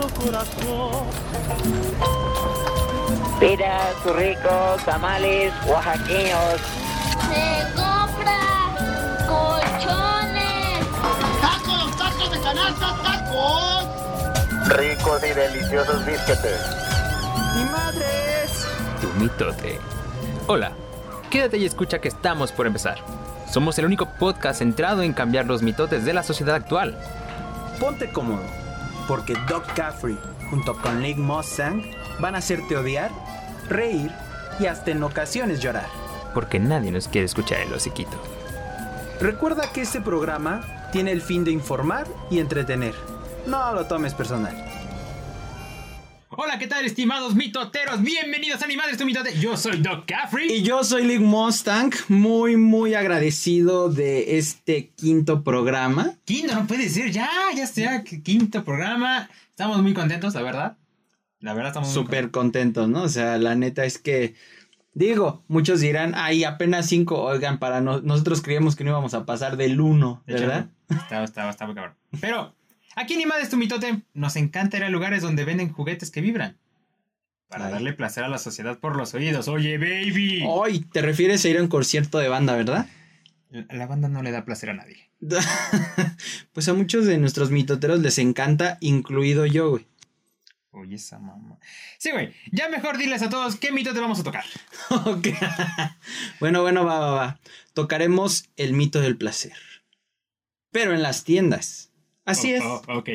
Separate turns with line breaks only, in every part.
su corazón.
Piras, ricos, tamales, oaxaqueños.
Se compra colchones.
¡Tacos, tacos de canasta, tacos!
Ricos y deliciosos bisquetes.
¡Mi madres! Tu mitote. Hola, quédate y escucha que estamos por empezar. Somos el único podcast centrado en cambiar los mitotes de la sociedad actual.
Ponte cómodo, porque Doc Caffrey, junto con Nick Mustang, van a hacerte odiar, reír y hasta en ocasiones llorar.
Porque nadie nos quiere escuchar el hociquito.
Recuerda que este programa tiene el fin de informar y entretener. No lo tomes personal.
Hola, ¿qué tal, estimados mitoteros? Bienvenidos a Animales tu Mitote. Yo soy Doc Caffrey.
Y yo soy Nick Mustang, muy, muy agradecido de este quinto programa.
Quinto, no puede ser, ya, ya sea quinto programa. Estamos muy contentos, la verdad. La verdad, estamos
súper contentos, ¿no? O sea, la neta es que. Digo, muchos dirán, ay, apenas cinco, oigan, para nosotros creíamos que no íbamos a pasar del uno, ¿verdad?
Estaba, estaba, estaba cabrón. Pero Aquí en Animales tu mitote nos encanta ir a lugares donde venden juguetes que vibran. Para darle placer a la sociedad por los oídos. Oye, baby.
Hoy te refieres a ir a un concierto de banda, ¿verdad?
La, banda no le da placer a nadie.
pues a muchos de nuestros mitoteros les encanta, incluido yo, güey.
Oye, esa mamá. Sí, güey. Ya mejor diles a todos qué mito te vamos a tocar.
ok. bueno, bueno, va, va, va. Tocaremos el mito del placer. Pero en las tiendas. Así es.
Oh, ok,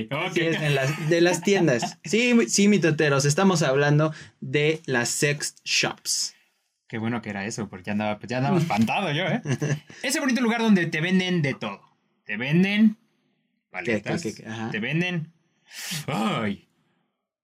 de las tiendas. Sí, sí, mitoteros. Estamos hablando de las sex shops.
Qué bueno que era eso, porque ya andaba, ya andaba espantado yo, ¿eh? Ese bonito lugar donde te venden de todo. Te venden paletas, te venden ay,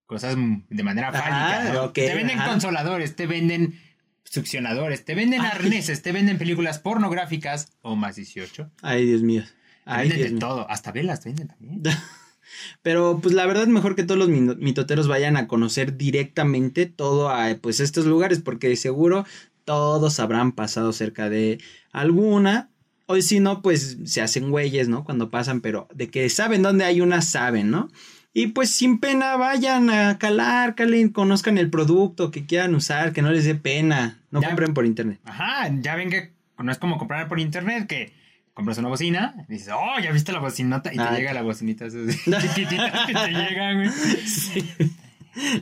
cosas de manera fálica. te venden consoladores, te venden succionadores, te venden arneses, te venden películas pornográficas o más 18.
Ay, Dios mío.
Venden de todo, hasta velas venden también.
Pero pues la verdad es mejor que todos los mitoteros vayan a conocer directamente todo a pues estos lugares porque de seguro todos habrán pasado cerca de alguna o si no pues se hacen güeyes, ¿no? Cuando pasan, pero de que saben dónde hay una saben, ¿no? Y pues sin pena vayan a calar, calen, conozcan el producto que quieran usar, que no les dé pena, no compren por internet.
Ajá, ya ven que no es como comprar por internet que compras una bocina y dices, oh, ya viste la bocinota y te llega la bocinita chiquitita que te llega, güey. Sí.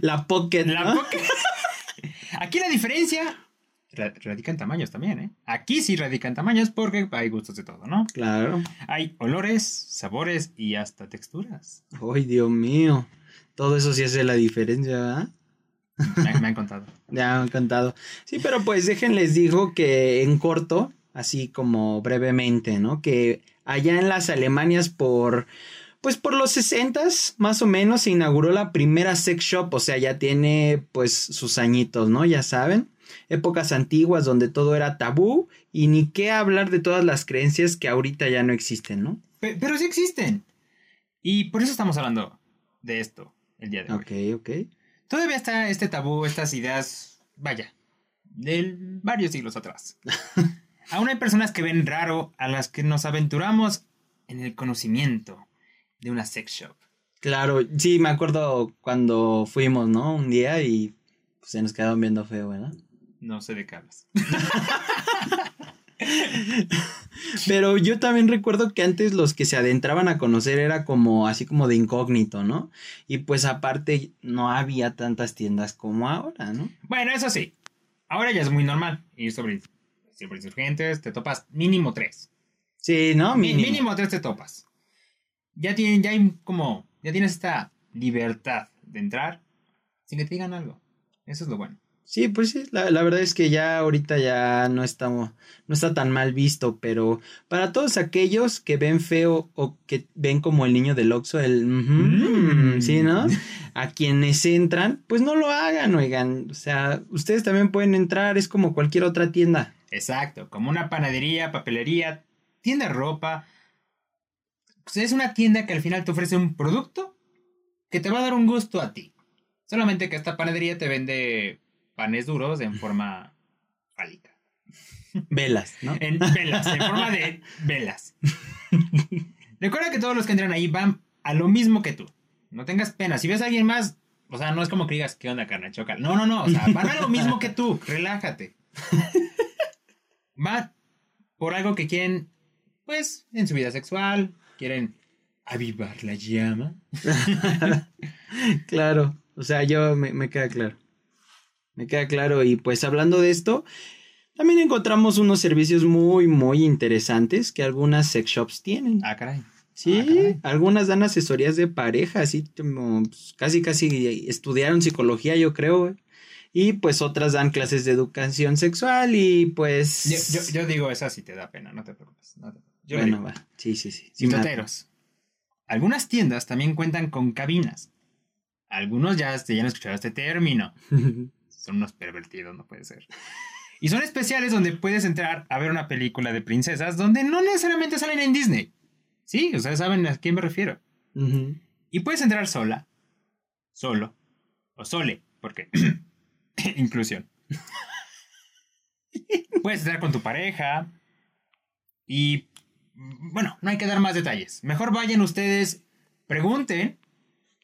La pocket.
La pocket. Aquí la diferencia radica en tamaños también, ¿eh? Aquí sí radica en tamaños porque hay gustos de todo, ¿no?
Claro.
Hay olores, sabores y hasta texturas.
Ay, Dios mío. Todo eso sí hace la diferencia, ¿verdad?
Me, me han contado.
ya me han contado. Sí, pero pues déjenles digo que en corto así como brevemente, ¿no? Que allá en las Alemanias por, pues por los 60 más o menos se inauguró la primera sex shop, o sea, ya tiene pues sus añitos, ¿no? Ya saben, épocas antiguas donde todo era tabú y ni qué hablar de todas las creencias que ahorita ya no existen, ¿no?
Pero, sí existen. Y por eso estamos hablando de esto el día de
hoy. Ok, ok.
Todavía está este tabú, estas ideas, vaya, de varios siglos atrás. Aún hay personas que ven raro a las que nos aventuramos en el conocimiento de una sex shop.
Claro, sí, me acuerdo cuando fuimos, ¿no? Un día y pues, se nos quedaron viendo feo, ¿verdad?
No sé de qué hablas.
Pero yo también recuerdo que antes los que se adentraban a conocer era como así como de incógnito, ¿no? Y pues aparte no había tantas tiendas como ahora, ¿no?
Bueno, eso sí. Ahora ya es muy normal ir sobre siempre insurgentes, te topas mínimo tres.
Sí, ¿no?
Mínimo. mínimo tres te topas. Ya, tienen, ya hay como, ya tienes esta libertad de entrar sin que te digan algo. Eso es lo bueno.
Sí, pues sí, la, verdad es que ya ahorita ya no está, no está tan mal visto, pero para todos aquellos que ven feo o que ven como el niño del Oxxo, el... Mm. sí, ¿no? A quienes entran, pues no lo hagan, oigan. O sea, ustedes también pueden entrar, es como cualquier otra tienda.
Exacto, como una panadería, papelería, tienda de ropa. Pues es una tienda que al final te ofrece un producto que te va a dar un gusto a ti. Solamente que esta panadería te vende panes duros en forma fálica.
Velas, ¿no?
En velas, en forma de velas. Recuerda que todos los que entran ahí van a lo mismo que tú. No tengas pena. Si ves a alguien más, o sea, no es como que digas, ¿qué onda, carne choca? No, no, no. O sea, van a lo mismo que tú. Relájate. Va por algo que quieren, pues, en su vida sexual. Quieren avivar la llama.
claro. O sea, yo me, me queda claro. Me queda claro. Y pues hablando de esto, también encontramos unos servicios muy, muy interesantes que algunas sex shops tienen.
Ah, caray.
Sí, ah, algunas dan asesorías de pareja, así como pues, casi, casi estudiaron psicología, yo creo. Y pues otras dan clases de educación sexual y pues...
Yo, digo, esa sí te da pena, no te preocupes.
bueno, va. Sí, sí, sí.
Mitoteros. Algunas tiendas también cuentan con cabinas. Algunos ya, ya han escuchado este término. Son unos pervertidos, no puede ser. Y son especiales donde puedes entrar a ver una película de princesas donde no necesariamente salen en Disney. Sí, ustedes saben a quién me refiero. Y puedes entrar sola, solo, o sole, porque inclusión. puedes entrar con tu pareja y bueno, no hay que dar más detalles. Mejor vayan ustedes, pregunten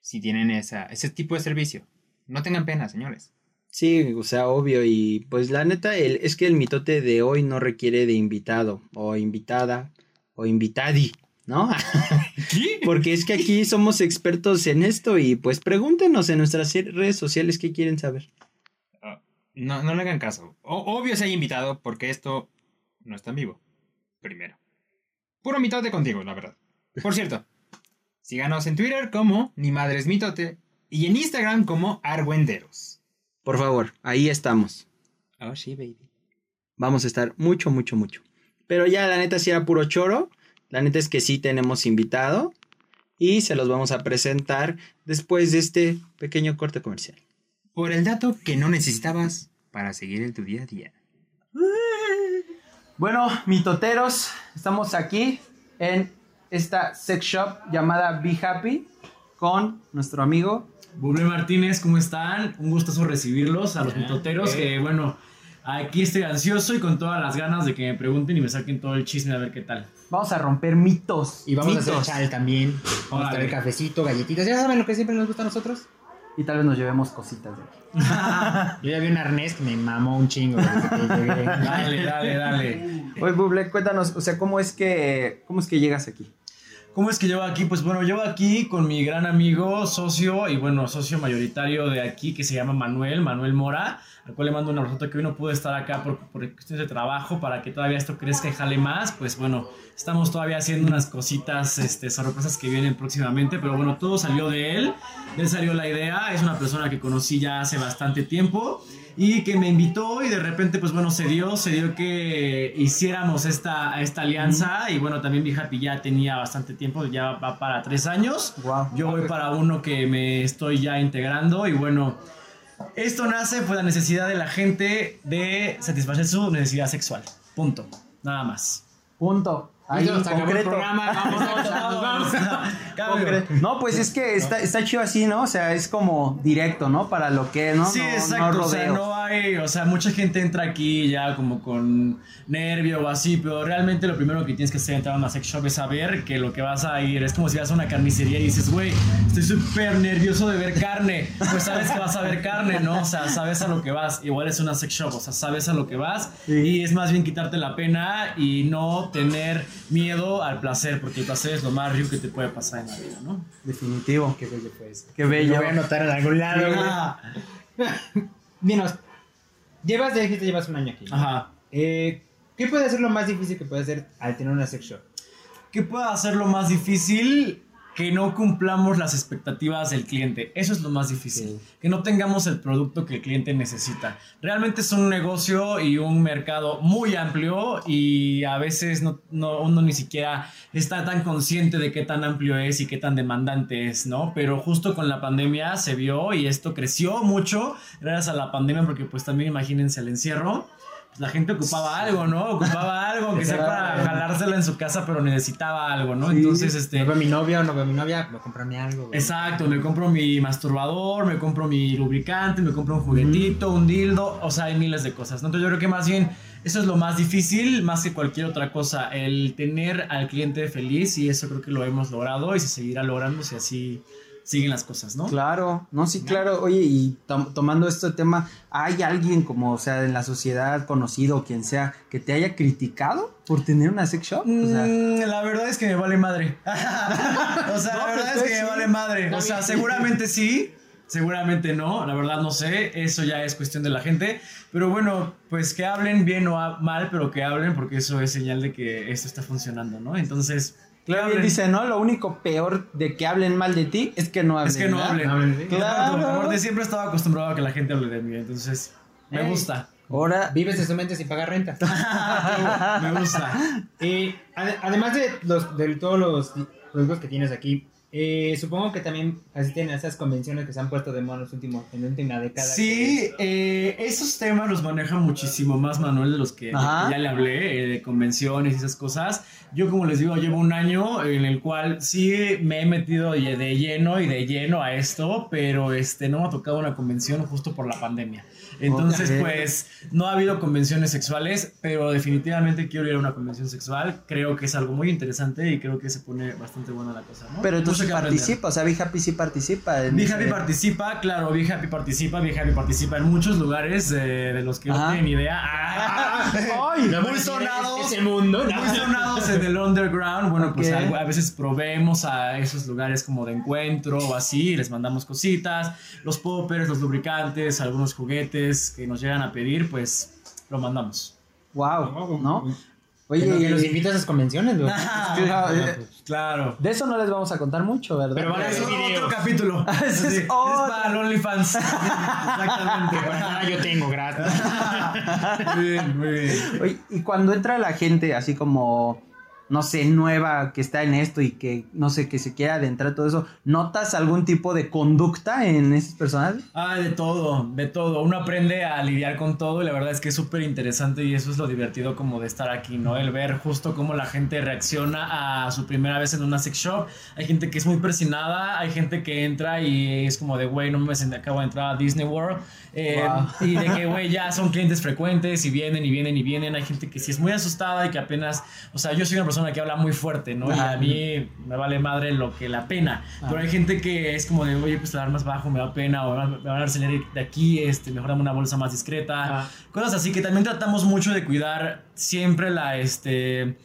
si tienen esa, ese tipo de servicio. No tengan pena, señores.
Sí, o sea, obvio. Y pues la neta, el, es que el mitote de hoy no requiere de invitado o invitada o invitadi. ¿no? Porque es que aquí somos expertos en esto y pues pregúntenos en nuestras redes sociales qué quieren saber.
No, no le hagan caso. obvio se hay invitado porque esto no está en vivo. Primero. Puro mitote contigo, la verdad. Por cierto, síganos en Twitter como Ni Madres Mitote y en Instagram como Argüenderos.
Por favor, ahí estamos.
Oh, sí, baby.
Vamos a estar mucho, mucho, mucho. Pero ya la neta si era puro choro. La neta es que sí tenemos invitado y se los vamos a presentar después de este pequeño corte comercial.
Por el dato que no necesitabas para seguir en tu día a día.
Bueno, mitoteros, estamos aquí en esta sex shop llamada Be Happy con nuestro amigo
Buble Martínez, ¿cómo están? Un gustoso recibirlos a los mitoteros que bueno, aquí estoy ansioso y con todas las ganas de que me pregunten y me saquen todo el chisme a ver qué tal.
Vamos a romper mitos.
Y vamos
a
hacer chal también. Vamos a traer cafecito, galletitas. Ya saben lo que siempre nos gusta a nosotros.
Y tal vez nos llevemos cositas de
aquí. Yo ya vi un arnés que me mamó un chingo
dale, dale, dale.
Oye, Buble, cuéntanos, o sea, ¿cómo es que, cómo es que llegas aquí?
¿Cómo es que llevo aquí? Pues bueno, llevo aquí con mi gran amigo, socio y bueno, socio mayoritario de aquí que se llama Manuel, Manuel Mora, al cual le mando un abrazo que hoy no pude estar acá por, por cuestiones de trabajo para que todavía esto crezca y jale más. Pues bueno, estamos todavía haciendo unas cositas, este, sorpresas que vienen próximamente, pero bueno, todo salió de él, él salió la idea, es una persona que conocí ya hace bastante tiempo y que me invitó y de repente pues bueno se dio, se dio que hiciéramos esta, esta alianza y bueno también mi happy ya tenía bastante tiempo, ya va para tres años, yo voy para uno que me estoy ya integrando y bueno esto nace por la necesidad de la gente de satisfacer su necesidad sexual, punto, nada más.
Punto.
Ahí, concreto. Programa, vamos, vamos,
vamos. no, pues es que está, está chido así, ¿no? O sea, es como directo, ¿no? Para lo que, ¿no?
Sí, exacto. o sea, no hay, o sea, mucha gente entra aquí ya como con nervio o así, pero realmente lo primero que tienes que hacer entrar a una sex shop es saber que lo que vas a ir es como si vas a una carnicería y dices, güey, estoy súper nervioso de ver carne. Pues sabes que vas a ver carne, ¿no? O sea, sabes a lo que vas. Igual es una sex shop, o sea, sabes a lo que vas. Y es más bien quitarte la pena y no tener miedo al placer, porque el placer es lo más rico que te puede pasar en la vida, ¿no?
Definitivo.
Qué bello fue eso.
Qué bello.
Lo voy a anotar en algún lado. Ah. Dinos, llevas, ya dijiste, llevas un año aquí.
Ajá.
Eh, ¿Qué puede ser lo más difícil que puede hacer al tener una sex shop?
¿Qué puede hacer lo más difícil? Que no cumplamos las expectativas del cliente. Eso es lo más difícil. Que no tengamos el producto que el cliente necesita. Realmente es un negocio y un mercado muy amplio y a veces no, uno ni siquiera está tan consciente de qué tan amplio es y qué tan demandante es, ¿no? Pero justo con la pandemia se vio y esto creció mucho gracias a la pandemia porque pues también imagínense el encierro la gente ocupaba algo, ¿no? Ocupaba algo que sea para jalársela en su casa, pero necesitaba algo, ¿no? Entonces, este.
No veo mi novio, no veo mi novia, me compro mi algo.
Exacto, me compro mi masturbador, me compro mi lubricante, me compro un juguetito, un dildo, o sea, hay miles de cosas, ¿no? Entonces, yo creo que más bien eso es lo más difícil, más que cualquier otra cosa, el tener al cliente feliz, y eso creo que lo hemos logrado y se seguirá logrando si así siguen las cosas, ¿no?
Claro, no, sí, claro. Oye, y tomando este tema, ¿hay alguien como, o sea, en la sociedad conocido, quien sea, que te haya criticado por tener una sex shop?
Mm, la verdad es que me vale madre. o sea, la verdad es que me vale madre. O sea, seguramente sí. Seguramente no, la verdad no sé, eso ya es cuestión de la gente, pero bueno, pues que hablen bien o mal, pero que hablen porque eso es señal de que esto está funcionando, ¿no? Entonces,
Claro, dice, ¿no? Lo único peor de que hablen mal de ti es que no hablen.
Es que no hablen. Claro. de siempre estaba acostumbrado a que la gente hable de mí, entonces me gusta.
Ahora vives de su mente sin pagar renta.
me gusta.
Y además de, los, de todos los productos que tienes aquí, eh, supongo que también asisten a esas convenciones que se han puesto de moda en, los últimos, en la última década.
Sí, eh, esos temas los maneja muchísimo más Manuel de los que, ya le hablé, eh, de convenciones y esas cosas. Yo, como les digo, llevo un año en el cual sí me he metido de lleno y de lleno a esto, pero este, no me ha tocado una convención justo por la pandemia. Entonces, pues, no ha habido convenciones sexuales, pero definitivamente quiero ir a una convención sexual. Creo que es algo muy interesante y creo que se pone bastante buena la cosa, ¿no?
Pero entonces participa, o sea, Be Happy sí participa.
En Be Happy participa, claro, Be Happy participa, Be Happy participa en muchos lugares de los que no tienen idea. Ay, muy sonados.
Ese mundo.
Muy sonados en el underground. Bueno, pues a, veces probemos a esos lugares como de encuentro o así, les mandamos cositas, los poppers, los lubricantes, algunos juguetes que nos llegan a pedir, pues lo mandamos.
Wow, ¿no?
Oye, que, los invitas a esas convenciones,
claro,
De eso no les vamos a contar mucho, ¿verdad?
Pero van a otro capítulo. es, es, para el OnlyFans.
Exactamente. Bueno, yo tengo gratis.
muy bien, muy bien.
Oye, y cuando entra la gente así como no sé, nueva que está en esto y que, no sé, que se quiera adentrar todo eso, ¿notas algún tipo de conducta en esos personajes?
Ah, de todo, de todo. Uno aprende a lidiar con todo y la verdad es que es súper interesante y eso es lo divertido como de estar aquí, ¿no? El ver justo cómo la gente reacciona a su primera vez en una sex shop. Hay gente que es muy persinada, hay gente que entra y es como de, güey, no me acabo de entrar a Disney World. Eh, y de que, güey, ya son clientes frecuentes y vienen y vienen y vienen. Hay gente que sí es muy asustada y que apenas, o sea, yo soy una persona persona que habla muy fuerte, ¿no? Y a mí me vale madre lo que la pena. Pero hay gente que es como de, oye, pues dar más bajo me da pena, o me van a enseñar de aquí, este, mejor dame una bolsa más discreta. Cosas así que también tratamos mucho de cuidar siempre la, este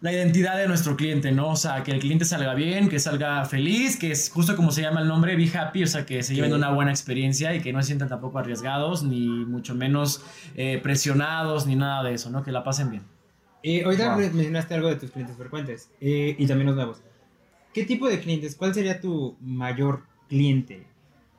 la identidad de nuestro cliente, ¿no? O sea, que el cliente salga bien, que salga feliz, que es justo como se llama el nombre, be happy, o sea, que se lleven una buena experiencia y que no se sientan tampoco arriesgados, ni mucho menos eh, presionados, ni nada de eso, ¿no? Que la pasen bien.
Eh, ahorita mencionaste algo de tus clientes frecuentes eh, y también los nuevos. ¿Qué tipo de clientes? ¿Cuál sería tu mayor cliente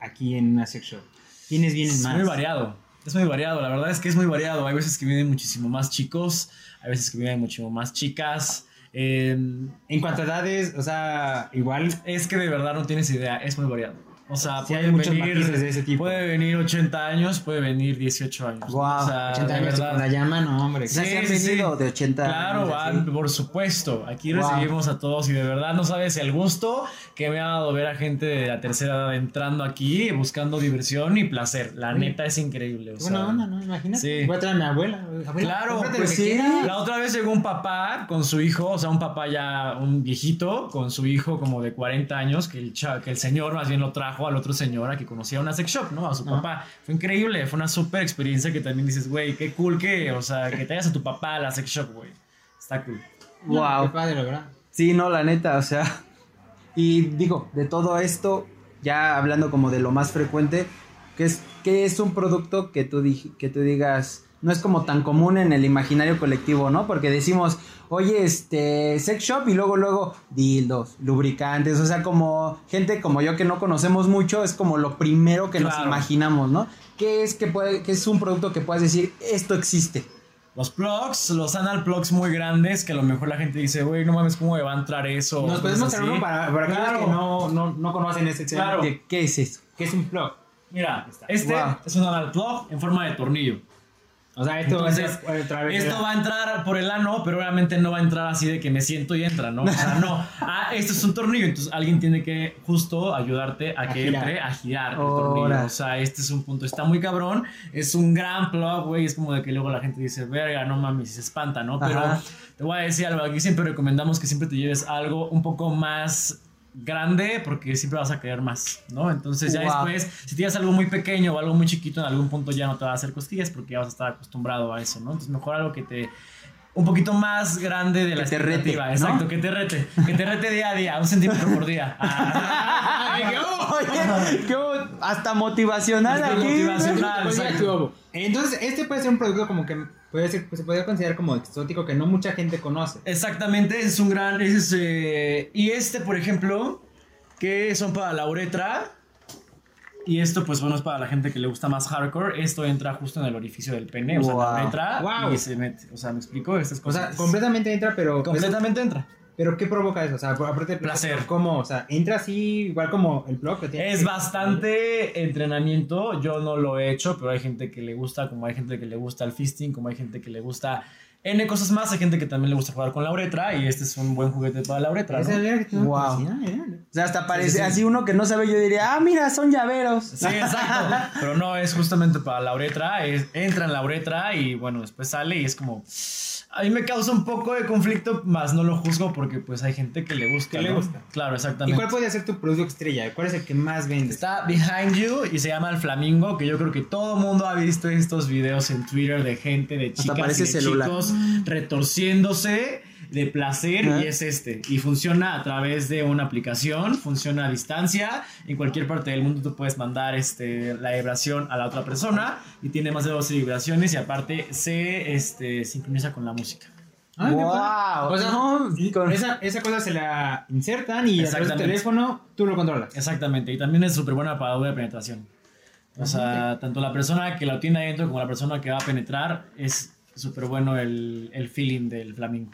aquí en una sex shop? ¿Quiénes vienen más?
Es muy variado. Es muy variado, la verdad es que es muy variado. Hay veces que vienen muchísimo más chicos, hay veces que vienen muchísimo más chicas.
en cuanto a edades, o sea, igual.
Es que de verdad no tienes idea, es muy variado. O sea, puede,
venir, de ese tipo.
puede venir 80 años, puede venir 18 años.
Wow,
o
sea, 80 años verdad. la llama, no, hombre.
Sí, sí, han venido de 80
claro,
años.
Claro, por supuesto. Aquí recibimos a todos y de verdad no sabes el gusto que me ha dado ver a gente de la tercera edad entrando aquí buscando diversión y placer. La neta es increíble. O
sea, onda, ¿no? Imagínate. Voy a traer a mi abuela.
claro, pues sí. La otra vez llegó un papá con su hijo, o sea, un papá ya, un viejito, con su hijo como de 40 años, que el, que el señor más bien lo trajo al otro señor que conocía una sex shop, ¿no? A su papá. Fue increíble, fue una súper experiencia que también dices, güey, qué cool que, o sea, que te vayas a tu papá a la sex shop, güey. Está cool.
Wow.
qué padre, ¿verdad?
Sí, no, la neta, o sea. Y digo, de todo esto, ya hablando como de lo más frecuente, ¿qué es, qué es un producto que tú, que tú digas, no es como tan común en el imaginario colectivo, ¿no? Porque decimos, oye, este, sex shop y luego, luego, dildos, lubricantes, o sea, como gente como yo que no conocemos mucho, es como lo primero que nos imaginamos, ¿no? ¿Qué es, que puede, qué es un producto que puedes decir, esto existe?
Los plugs, los anal plugs muy grandes, que a lo mejor la gente dice, güey, no mames, ¿cómo me va a entrar eso?
Nos podemos hacer uno para, para claro. que no, no, no conocen ese
claro.
¿Qué, es eso?
¿Qué es un plug?
Mira, este es un anal plug en forma de tornillo.
O sea, esto, va
a entrar por el ano, pero obviamente no va a entrar así de que me siento y entra, ¿no? O sea, no. Ah, esto es un tornillo, entonces alguien tiene que justo ayudarte a, que entre a girar el tornillo. O sea, este es un punto, está muy cabrón, es un gran plug, güey, es como de que luego la gente dice, verga, no mames, se espanta, ¿no? Pero te voy a decir algo, aquí siempre recomendamos que siempre te lleves algo un poco más grande porque siempre vas a querer más, ¿no? Entonces ya
Wow.
después, si tienes algo muy pequeño o algo muy chiquito, en algún punto ya no te va a hacer cosquillas porque ya vas a estar acostumbrado a eso, ¿no? Entonces mejor algo que te... Un poquito más grande de la
Que te rete.
Exacto, que te rete. Que te rete día a día, un centímetro por día. Ah,
Oye, qué hasta motivacional
Hasta
aquí.
motivacional.
Entonces, este puede ser un producto como que pues, se podría considerar como exótico que no mucha gente conoce.
Exactamente, es un gran. es, eh, y este, por ejemplo, que son para la uretra. Y esto, pues bueno, es para la gente que le gusta más hardcore. Esto entra justo en el orificio del pene, o sea,
Wow.
la uretra.
Wow.
Y se mete. O sea, ¿me explico? Estas
O sea,
cosas.
completamente entra, pero...
completamente entra.
Pero ¿qué provoca eso? O sea, aparte de
Placer.
¿Cómo? O sea, entra así, igual como el blog que tiene.
Es bastante entrenamiento. Yo no lo he hecho, pero hay gente que le gusta, como hay gente que le gusta el fisting, como hay gente que le gusta N cosas más. Hay gente que también le gusta jugar con la uretra y este es un buen juguete para la uretra. ¿no?
que
Wow.
mira.
O sea, hasta parece
Sí, sí, sí.
así uno que no sabe, yo diría, ah, mira, son llaveros.
Sí, exacto. Pero no, es justamente para la uretra. Es, entra en la uretra y bueno, después sale y es como. A mí me causa un poco de conflicto, más no lo juzgo porque pues hay gente que le gusta.
Que le
¿no?
gusta.
Claro,
¿Y
exactamente.
cuál puede ser tu producto estrella? ¿Cuál es el que más vendes?
Está Behind You y se llama El Flamingo, que yo creo que todo mundo ha visto estos videos en Twitter de gente, de chicas y de
celular.
chicos retorciéndose de placer y es este. Y funciona a través de una aplicación, funciona a distancia. En cualquier parte del mundo tú puedes mandar este, la vibración a la otra persona y tiene más de 12 vibraciones y aparte se este, sincroniza con la música.
Ah, qué
Wow.
O sea,
No, con-
esa, esa cosa se la insertan y a través del teléfono tú lo controlas.
Exactamente, y también es súper buena para doble penetración. O sea, tanto la persona que la tiene adentro como la persona que va a penetrar es súper bueno el, el feeling del flamingo.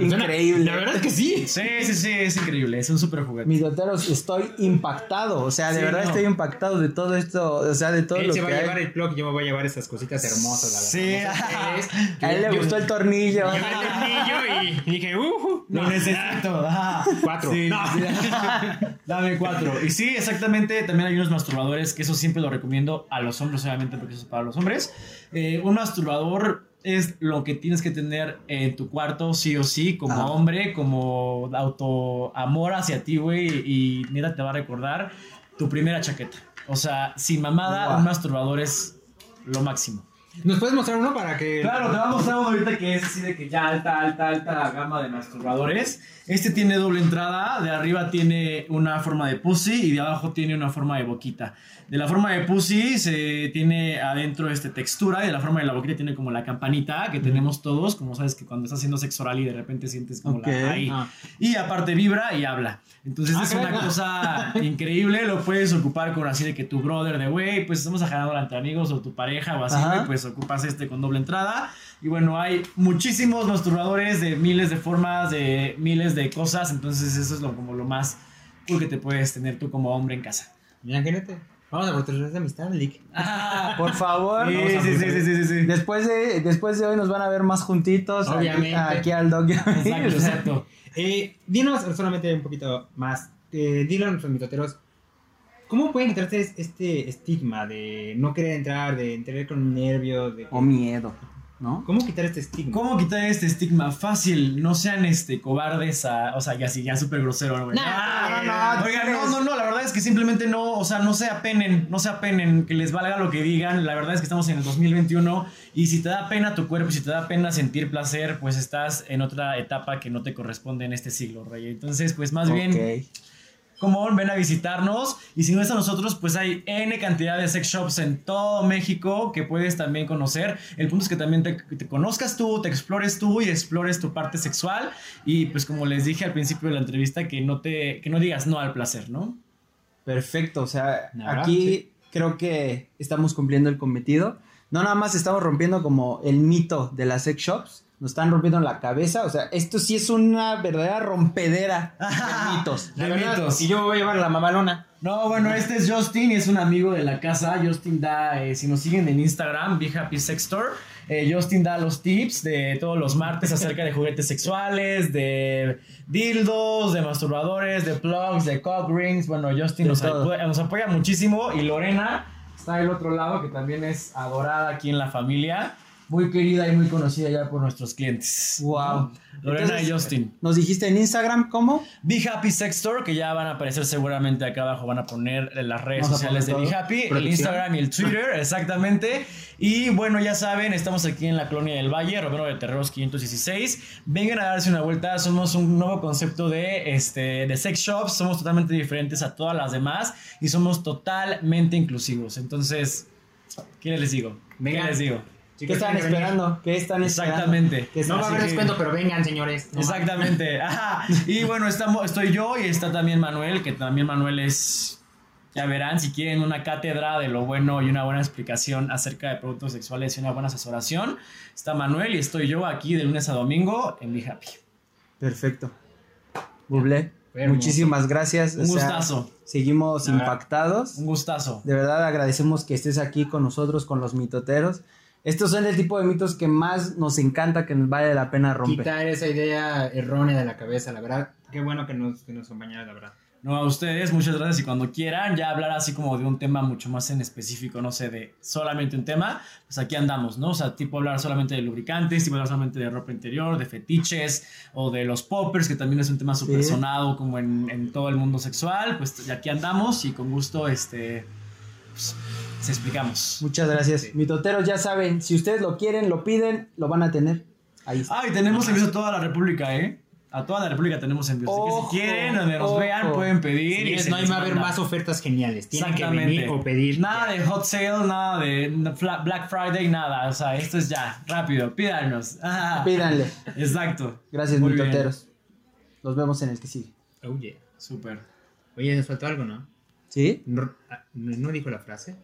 Increíble.
La verdad es que sí.
Sí, sí, sí, es increíble, es un súper juguete.
Mis doteros, estoy impactado. O sea, de
Sí,
verdad
no.
estoy impactado de todo esto. O sea, de todo
Él
lo
se
que
va a
hay.
llevar el plug y yo me voy a llevar esas cositas hermosas. La
Sí.
Es-
A él le
yo-
gustó el tornillo.
Yo el tornillo y dije, uh,
Lo necesito. ah.
Cuatro.
Sí,
No.
sí. Dame cuatro. Y sí, exactamente. También hay unos masturbadores que eso siempre lo recomiendo a los hombres, obviamente, porque eso es para los hombres. Eh, un masturbador es lo que tienes que tener en tu cuarto, sí o sí, como
Ah.
hombre, como auto amor hacia ti, güey. Y neta te va a recordar tu primera chaqueta. O sea, sin mamada, un masturbador es lo máximo.
¿Nos puedes mostrar uno para que.
Claro, te voy a mostrar uno ahorita que es así de que ya alta, alta, alta gama de masturbadores. Este tiene doble entrada, de arriba tiene una forma de pussy y de abajo tiene una forma de boquita. De la forma de pussy se tiene adentro este textura y de la forma de la boquita tiene como la campanita que tenemos todos, como sabes que cuando estás haciendo sexo oral y de repente sientes como
Ok.
la ahí.
Ah.
Y aparte vibra y habla. Entonces
Ah,
es una cosa increíble, lo puedes ocupar con así de que tu brother de güey, pues estamos ganando entre amigos o tu pareja o así, güey, pues ocupas este con doble entrada. Y bueno, hay muchísimos masturbadores de miles de formas, de miles de cosas, entonces eso es lo, como lo más cool que te puedes tener tú como hombre en casa.
Mira, imagínate. Vamos a fortalecer esa amistad, Lick.
Por favor.
Sí,
Vamos a-
sí, sí, sí, sí.
Después de, después de hoy nos van a ver más juntitos. aquí-
Obviamente.
Aquí, al dog.
Exacto, exacto.
Eh, dinos solamente un poquito más. Eh, dile a nuestros mitoteros. ¿Cómo pueden quitarse es- este estigma de no querer entrar, de entrar con nervios? De...
O miedo, ¿no?
¿Cómo quitar este estigma?
¿Cómo quitar este estigma? Fácil, no sean este cobardes a, o sea, ya sí, ya súper grosero, güey.
No,
Ah,
no, no,
Oigan, no, no, no, la verdad es que simplemente no, o sea, no se apenen, no se apenen, que les valga lo que digan. La verdad es que estamos en el 2021 y si te da pena tu cuerpo, si te da pena sentir placer, pues estás en otra etapa que no te corresponde en este siglo, rey. Entonces, pues más bien
Ok.
Como ven a visitarnos y si no es a nosotros pues hay N cantidad de sex shops en todo México que puedes también conocer el punto es que también te, te conozcas tú te explores tú y explores tu parte sexual y pues como les dije al principio de la entrevista que no te que no digas no al placer ¿no?
Perfecto, o sea, aquí
sí.
creo que estamos cumpliendo el cometido. No nada más estamos rompiendo como el mito de las sex shops, nos están rompiendo la cabeza, o sea, esto sí es una verdadera rompedera de mitos.
De
verdad,
mitos.
Y yo me voy a llevar la mamalona.
No, bueno, este es Justin y es un amigo de la casa. Justin da, eh, si nos siguen en Instagram, Be Happy Sex Store, eh, Justin da los tips de todos los martes acerca de juguetes sexuales, de dildos, de masturbadores, de plugs, de cock rings. Bueno, Justin apoya, nos apoya muchísimo y Lorena está del otro lado, que también es adorada aquí en la familia. Muy querida y muy conocida ya por nuestros clientes.
Wow.
Lorena
Entonces,
y Justin.
Nos dijiste en Instagram cómo?
Be Happy Sex Store, que ya van a aparecer seguramente acá abajo, van a poner las redes
Vamos
sociales de Be. Happy, el. Instagram y el Twitter, exactamente. Y bueno, ya saben, estamos aquí en la colonia del Valle, Romero de Terreros 516. Vengan a darse una vuelta, somos un nuevo concepto de, este, de sex shops, somos totalmente diferentes a todas las demás y somos totalmente inclusivos. Entonces, ¿qué les digo? ¿Qué
Vengan.
les digo?
¿Qué están
que
esperando? ¿Qué están esperando?
Exactamente.
¿Qué
No va a haber descuento, pero vengan, señores. No
Exactamente. Ajá. Y bueno, estamos, estoy yo y está también Manuel, que también Manuel es, ya verán, si quieren una cátedra de lo bueno y una buena explicación acerca de productos sexuales y una buena asesoración, está Manuel y estoy yo aquí de lunes a domingo en Be Happy.
Perfecto. Bublé,
hermoso.
muchísimas gracias.
Un
o sea,
gustazo.
seguimos impactados.
Un gustazo.
De verdad agradecemos que estés aquí con nosotros, con los mitoteros. Estos son el tipo de mitos que más nos encanta, que nos vale la pena romper.
Quitar esa idea errónea de la cabeza, la verdad. Qué bueno que nos, que nos acompañaron, la verdad.
No, a ustedes, muchas gracias. Y cuando quieran ya hablar así como de un tema mucho más en específico, no sé, de solamente un tema, pues aquí andamos, ¿no? O sea, tipo hablar solamente de lubricantes, tipo hablar solamente de ropa interior, de fetiches o de los poppers, que también es un tema súper sonado como en, en todo el mundo sexual. Pues ya aquí andamos y con gusto, este, pues, les explicamos.
Muchas gracias. Mitoteros, ya saben, si ustedes lo quieren, lo piden, lo van a tener. Ahí está.
Ah, y tenemos envíos a toda la República, ¿eh? A toda la República tenemos envíos. Así que si quieren, donde nos vean, pueden pedir. y
Señores,
se
no hay a haber más ofertas geniales. Tienen que
Exactamente.
venir o pedir.
Nada de hot sale, nada de Black Friday, nada. O sea, esto es ya, rápido, pídanos. Ah,
Pídanle.
Exacto.
Gracias,
Muy bien.
mitoteros. Nos vemos en el que sigue.
Oh, yeah.
Súper.
Oye, nos faltó algo, ¿no?
¿Sí?
No, ah, ¿no no dijo la frase?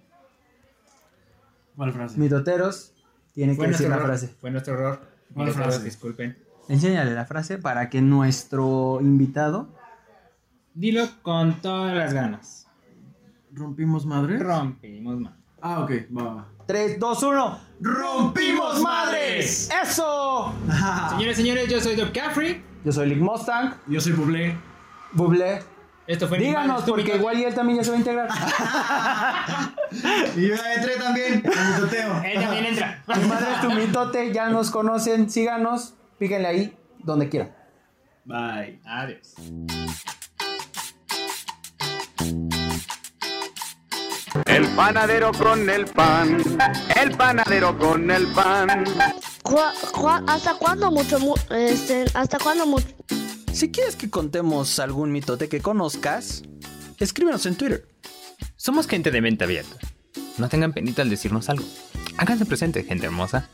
¿Cuál frase?
Mitoteros, tiene que decir la
error.
frase.
Fue nuestro error.
¿Cuál frase?
Disculpen.
Enséñale la frase para que nuestro invitado
Dilo con todas las ganas.
¿Rompimos madre?
Rompimos más.
Ah, ok, va, va.
3, 2, 1.
¡Rompimos madres!
¡Eso!
Señores, señores, yo soy Doc Caffrey.
Yo soy Lick Mustang.
Yo soy Bublé.
Bublé.
Esto fue
Díganos, porque igual y él también ya se va a integrar.
Y yo entré también. En mitoteo.
Él también entra.
Mi madre es tu mitote, ya nos conocen. Síganos, píquenle ahí, donde quieran.
Bye.
Adiós.
El panadero con el pan, el panadero con el pan.
¿Hasta cuándo mucho, mu- este, hasta cuándo mucho?
Si quieres que contemos algún mitote que conozcas, escríbenos en Twitter.
Somos gente de mente abierta. No tengan penita al decirnos algo. Háganse presente, gente hermosa.